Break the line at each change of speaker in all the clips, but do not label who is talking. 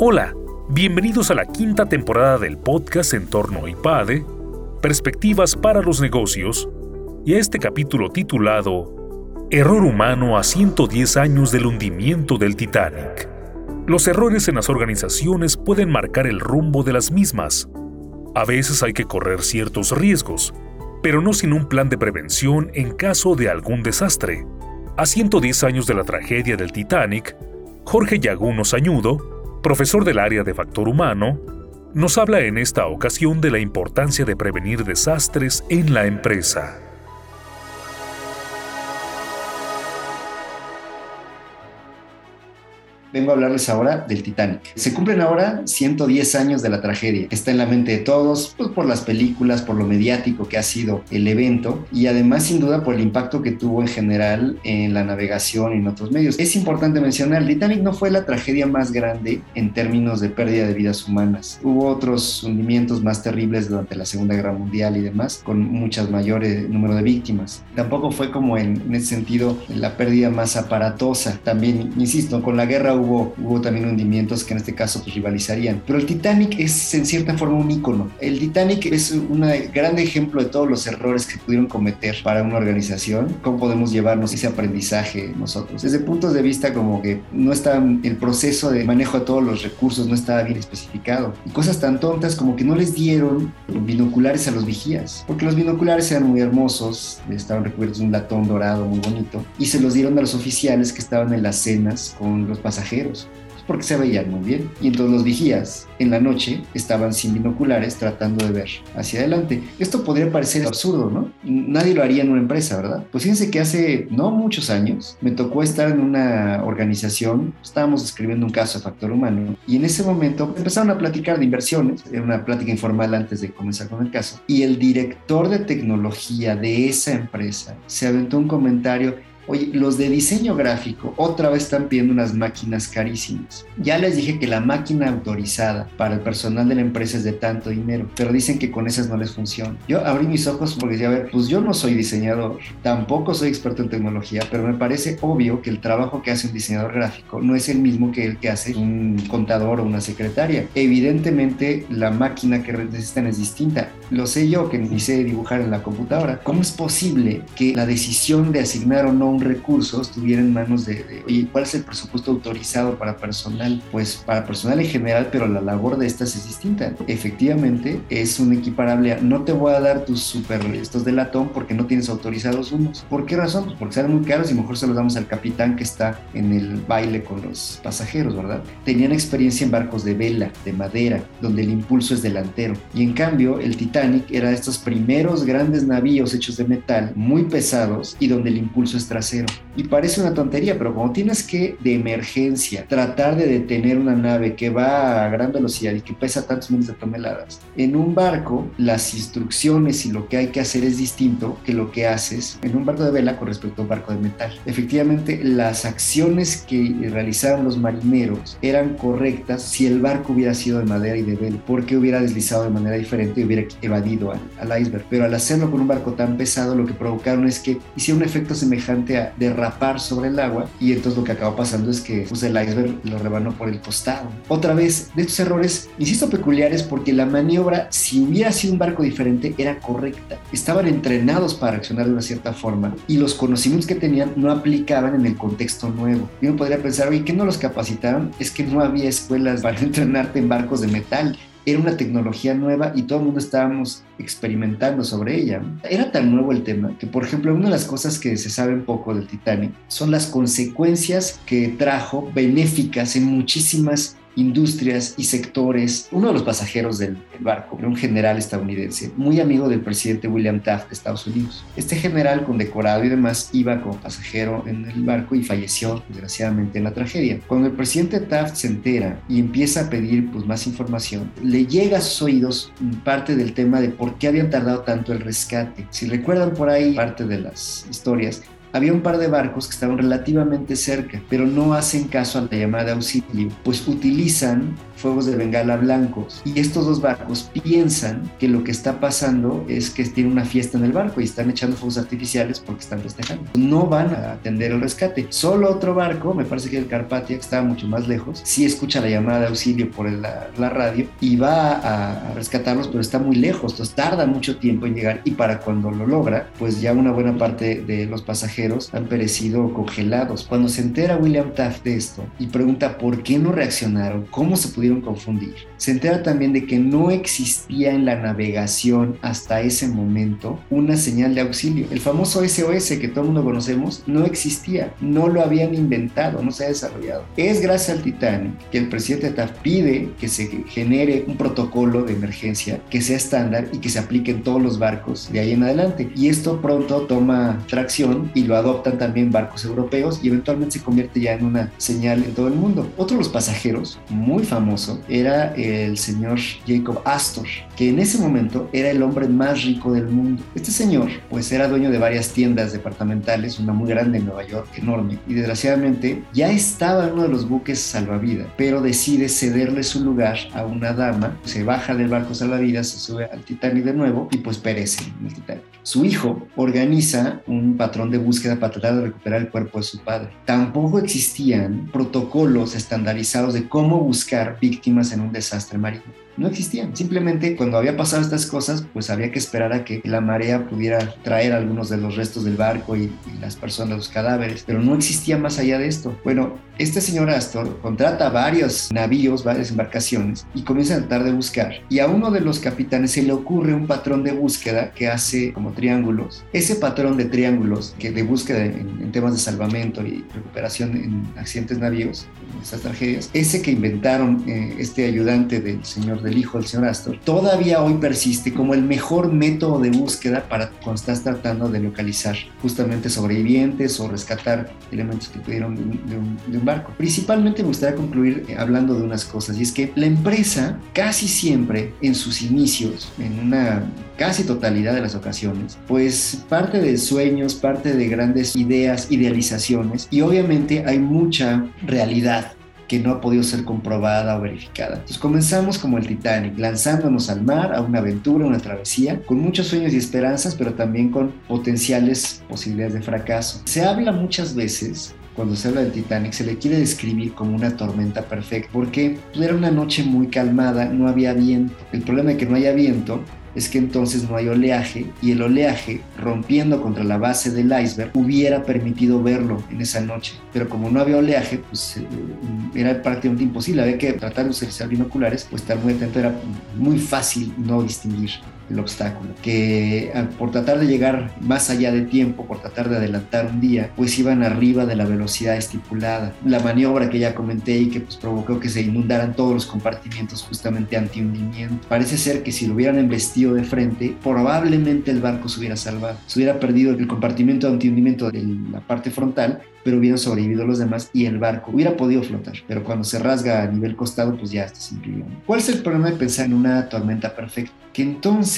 Hola, bienvenidos a la quinta temporada del podcast en torno a IPADE, Perspectivas para los Negocios, y a este capítulo titulado Error humano a 110 años del hundimiento del Titanic. Los errores en las organizaciones pueden marcar el rumbo de las mismas. A veces hay que correr ciertos riesgos, pero no sin un plan de prevención en caso de algún desastre. A 110 años de la tragedia del Titanic, Jorge Yaguno Sañudo, profesor del área de factor humano, nos habla en esta ocasión de la importancia de prevenir desastres en la empresa.
Vengo a hablarles ahora del Titanic. Se cumplen ahora 110 años de la tragedia. Está en la mente de todos, pues por las películas, por lo mediático que ha sido el evento y además sin duda por el impacto que tuvo en general en la navegación y en otros medios. Es importante mencionar, el Titanic no fue la tragedia más grande en términos de pérdida de vidas humanas. Hubo otros hundimientos más terribles durante la Segunda Guerra Mundial y demás, con muchas mayores número de víctimas. Tampoco fue como en, en ese sentido la pérdida más aparatosa. También, insisto, con la guerra hubo, hubo también hundimientos que en este caso pues, rivalizarían. Pero el Titanic es en cierta forma un ícono. El Titanic es un gran ejemplo de todos los errores que pudieron cometer para una organización. ¿Cómo podemos llevarnos ese aprendizaje nosotros? Desde puntos de vista como que no está el proceso de manejo de todos los recursos no estaba bien especificado. Y cosas tan tontas como que no les dieron binoculares a los vigías. Porque los binoculares eran muy hermosos, estaban recubiertos de un latón dorado muy bonito. Y se los dieron a los oficiales que estaban en las cenas con los pasajeros porque se veían muy bien. Y entonces los vigías en la noche estaban sin binoculares tratando de ver hacia adelante. Esto podría parecer absurdo, ¿no? Nadie lo haría en una empresa, ¿verdad? Pues fíjense que hace no muchos años me tocó estar en una organización, estábamos escribiendo un caso de factor humano, y en ese momento empezaron a platicar de inversiones, era una plática informal antes de comenzar con el caso, y el director de tecnología de esa empresa se aventó un comentario Oye, los de diseño gráfico otra vez están pidiendo unas máquinas carísimas. Ya les dije que la máquina autorizada para el personal de la empresa es de tanto dinero, pero dicen que con esas no les funciona. Yo abrí mis ojos porque decía, a ver, pues yo no soy diseñador, tampoco soy experto en tecnología, pero me parece obvio que el trabajo que hace un diseñador gráfico no es el mismo que el que hace un contador o una secretaria. Evidentemente, la máquina que necesitan es distinta. Lo sé yo que ni sé dibujar en la computadora. ¿Cómo es posible que la decisión de asignar o no recursos estuviera en manos de, oye, ¿cuál es el presupuesto autorizado para personal? Pues para personal en general, pero la labor de estas es distinta. Efectivamente, es un equiparable a, no te voy a dar tus super estos de latón porque no tienes autorizados unos. ¿Por qué razón? Pues porque salen muy caros y mejor se los damos al capitán que está en el baile con los pasajeros, ¿verdad? Tenían experiencia en barcos de vela, de madera, donde el impulso es delantero. Y en cambio, el Titanic era de estos primeros grandes navíos hechos de metal, muy pesados y donde el impulso es trasero y parece una tontería, pero como tienes que de emergencia tratar de detener una nave que va a gran velocidad y que pesa tantos miles de toneladas, en un barco las instrucciones y lo que hay que hacer es distinto que lo que haces en un barco de vela con respecto a un barco de metal. Efectivamente, las acciones que realizaron los marineros eran correctas si el barco hubiera sido de madera y de vela, porque hubiera deslizado de manera diferente y hubiera evadido al, iceberg. Pero al hacerlo con un barco tan pesado, lo que provocaron es que hiciera un efecto semejante a derrapar sobre el agua y entonces lo que acabó pasando es que pues, el iceberg lo rebanó por el costado. Otra vez, de estos errores, insisto, peculiares porque la maniobra, si hubiera sido un barco diferente, era correcta. Estaban entrenados para reaccionar de una cierta forma y los conocimientos que tenían no aplicaban en el contexto nuevo. Yo podría pensar, oye, ¿qué no los capacitaron? Es que no había escuelas para entrenarte en barcos de metal era una tecnología nueva y todo el mundo estábamos experimentando sobre ella. Era tan nuevo el tema que, por ejemplo, una de las cosas que se sabe poco del Titanic son las consecuencias que trajo benéficas en muchísimas industrias y sectores. Uno de los pasajeros del, barco era un general estadounidense, muy amigo del presidente William Taft de Estados Unidos. Este general, condecorado y demás, iba como pasajero en el barco y falleció, desgraciadamente, en la tragedia. Cuando el presidente Taft se entera y empieza a pedir pues, más información, le llega a sus oídos parte del tema de por qué habían tardado tanto el rescate. Si recuerdan por ahí parte de las historias, había un par de barcos que estaban relativamente cerca, pero no hacen caso a la llamada de auxilio, pues utilizan fuegos de bengala blancos. Y estos dos barcos piensan que lo que está pasando es que tiene una fiesta en el barco y están echando fuegos artificiales porque están festejando. No van a atender el rescate. Solo otro barco, me parece que el Carpatia, que estaba mucho más lejos, sí escucha la llamada de auxilio por la, radio y va a, rescatarlos, pero está muy lejos, entonces tarda mucho tiempo en llegar y para cuando lo logra, pues ya una buena parte de los pasajeros han perecido congelados. Cuando se entera William Taft de esto y pregunta por qué no reaccionaron, cómo se pudieron confundir. Se entera también de que no existía en la navegación hasta ese momento una señal de auxilio. El famoso SOS que todo el mundo conocemos no existía, no lo habían inventado, no se ha desarrollado. Es gracias al Titanic que el presidente Taft pide que se genere un protocolo de emergencia que sea estándar y que se aplique en todos los barcos de ahí en adelante. Y esto pronto toma tracción y lo adoptan también barcos europeos y eventualmente se convierte ya en una señal en todo el mundo. Otro de los pasajeros, muy famosos, era el señor Jacob Astor, que en ese momento era el hombre más rico del mundo. Este señor, pues era dueño de varias tiendas departamentales, una muy grande en Nueva York, enorme, y desgraciadamente ya estaba en uno de los buques salvavidas, pero decide cederle su lugar a una dama, se baja del barco salvavidas, se sube al Titanic de nuevo y pues perece en el Titanic. Su hijo organiza un patrón de búsqueda para tratar de recuperar el cuerpo de su padre. Tampoco existían protocolos estandarizados de cómo buscar víctimas en un desastre marino no existían. Simplemente cuando había pasado estas cosas, pues había que esperar a que la marea pudiera traer algunos de los restos del barco y, las personas, los cadáveres, pero no existía más allá de esto. Bueno, este señor Astor contrata varios navíos, varias embarcaciones y comienza a tratar de buscar. Y a uno de los capitanes se le ocurre un patrón de búsqueda que hace como triángulos. Ese patrón de triángulos que de búsqueda en, temas de salvamento y recuperación en accidentes navíos, en estas tragedias, ese que inventaron eh, este ayudante del señor de el hijo del señor Astor, todavía hoy persiste como el mejor método de búsqueda para cuando estás tratando de localizar justamente sobrevivientes o rescatar elementos que pudieron de un, barco. Principalmente me gustaría concluir eh, hablando de unas cosas y es que la empresa casi siempre en sus inicios, en una casi totalidad de las ocasiones, pues parte de sueños, parte de grandes ideas, idealizaciones y obviamente hay mucha realidad que no ha podido ser comprobada o verificada. Entonces comenzamos como el Titanic, lanzándonos al mar, a una aventura, una travesía, con muchos sueños y esperanzas, pero también con potenciales posibilidades de fracaso. Se habla muchas veces cuando se habla del Titanic, se le quiere describir como una tormenta perfecta, porque era una noche muy calmada, no había viento. El problema de que no haya viento es que entonces no hay oleaje y el oleaje rompiendo contra la base del iceberg hubiera permitido verlo en esa noche. Pero como no había oleaje, pues eh, era prácticamente imposible. Había que tratar de utilizar binoculares, pues estar muy atento, era muy fácil no distinguir el obstáculo, que por tratar de llegar más allá de tiempo, por tratar de adelantar un día, pues iban arriba de la velocidad estipulada. La maniobra que ya comenté y que pues provocó que se inundaran todos los compartimientos justamente anti-hundimiento. Parece ser que si lo hubieran embestido de frente, probablemente el barco se hubiera salvado. Se hubiera perdido el compartimento anti-hundimiento de la parte frontal, pero hubieran sobrevivido los demás y el barco hubiera podido flotar. Pero cuando se rasga a nivel costado, pues ya está sin ¿Cuál es el problema de pensar en una tormenta perfecta? Que entonces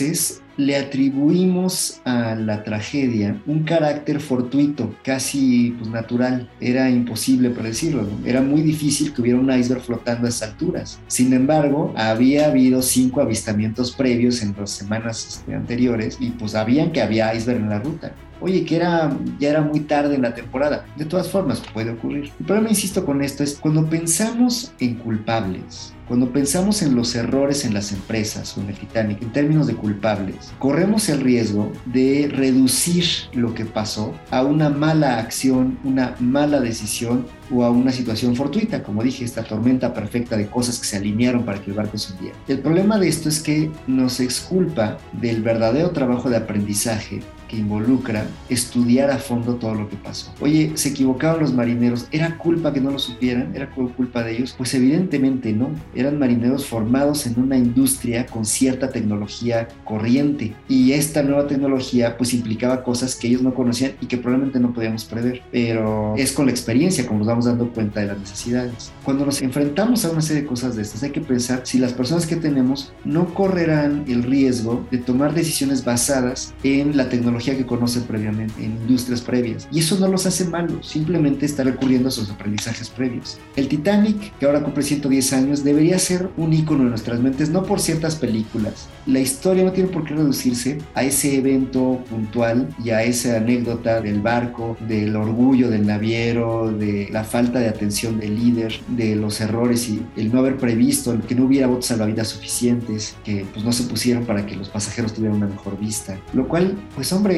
le atribuimos a la tragedia un carácter fortuito, casi pues, natural. Era imposible predecirlo, era muy difícil que hubiera un iceberg flotando a esas alturas. Sin embargo, había habido cinco avistamientos previos en las semanas este, anteriores y pues sabían que había iceberg en la ruta oye, que era, ya era muy tarde en la temporada. De todas formas, puede ocurrir. El problema, insisto con esto, es cuando pensamos en culpables, cuando pensamos en los errores en las empresas o en el Titanic en términos de culpables, corremos el riesgo de reducir lo que pasó a una mala acción, una mala decisión o a una situación fortuita, como dije, esta tormenta perfecta de cosas que se alinearon para que el barco se hundiera. El problema de esto es que nos exculpa del verdadero trabajo de aprendizaje que involucra estudiar a fondo todo lo que pasó. Oye, ¿se equivocaron los marineros? ¿Era culpa que no lo supieran? ¿Era culpa de ellos? Pues evidentemente no. Eran marineros formados en una industria con cierta tecnología corriente y esta nueva tecnología pues implicaba cosas que ellos no conocían y que probablemente no podíamos prever. Pero es con la experiencia como nos vamos dando cuenta de las necesidades. Cuando nos enfrentamos a una serie de cosas de estas hay que pensar si las personas que tenemos no correrán el riesgo de tomar decisiones basadas en la tecnología tecnología que conocen previamente, en industrias previas. Y eso no los hace malos, simplemente está recurriendo a sus aprendizajes previos. El Titanic, que ahora cumple 110 años, debería ser un ícono en nuestras mentes, no por ciertas películas. La historia no tiene por qué reducirse a ese evento puntual y a esa anécdota del barco, del orgullo del naviero, de la falta de atención del líder, de los errores y el no haber previsto, que no hubiera botes salvavidas suficientes, que pues no se pusieron para que los pasajeros tuvieran una mejor vista. Lo cual, pues hombre,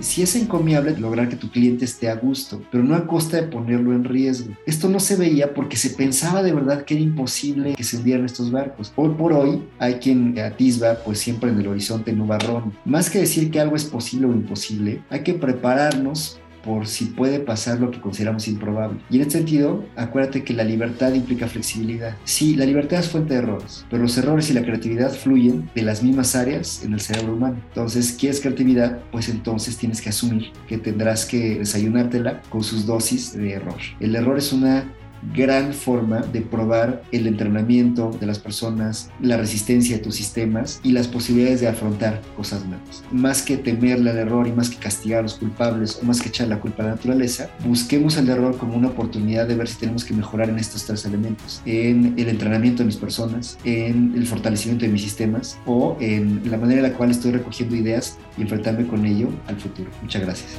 si es encomiable lograr que tu cliente esté a gusto, pero no a costa de ponerlo en riesgo. Esto no se veía porque se pensaba de verdad que era imposible que se hundieran estos barcos. Hoy por hoy hay quien atisba pues siempre en el horizonte nubarrón. Más que decir que algo es posible o imposible, hay que prepararnos por si puede pasar lo que consideramos improbable. Y en este sentido, acuérdate que la libertad implica flexibilidad. Sí, la libertad es fuente de errores, pero los errores y la creatividad fluyen de las mismas áreas en el cerebro humano. Entonces, ¿quieres creatividad? Pues entonces tienes que asumir que tendrás que desayunártela con sus dosis de error. El error es una gran forma de probar el entrenamiento de las personas, la resistencia de tus sistemas y las posibilidades de afrontar cosas nuevas. Más que temerle al error y más que castigar a los culpables o más que echar la culpa a la naturaleza, busquemos el error como una oportunidad de ver si tenemos que mejorar en estos tres elementos, en el entrenamiento de mis personas, en el fortalecimiento de mis sistemas o en la manera en la cual estoy recogiendo ideas y enfrentarme con ello al futuro. Muchas gracias.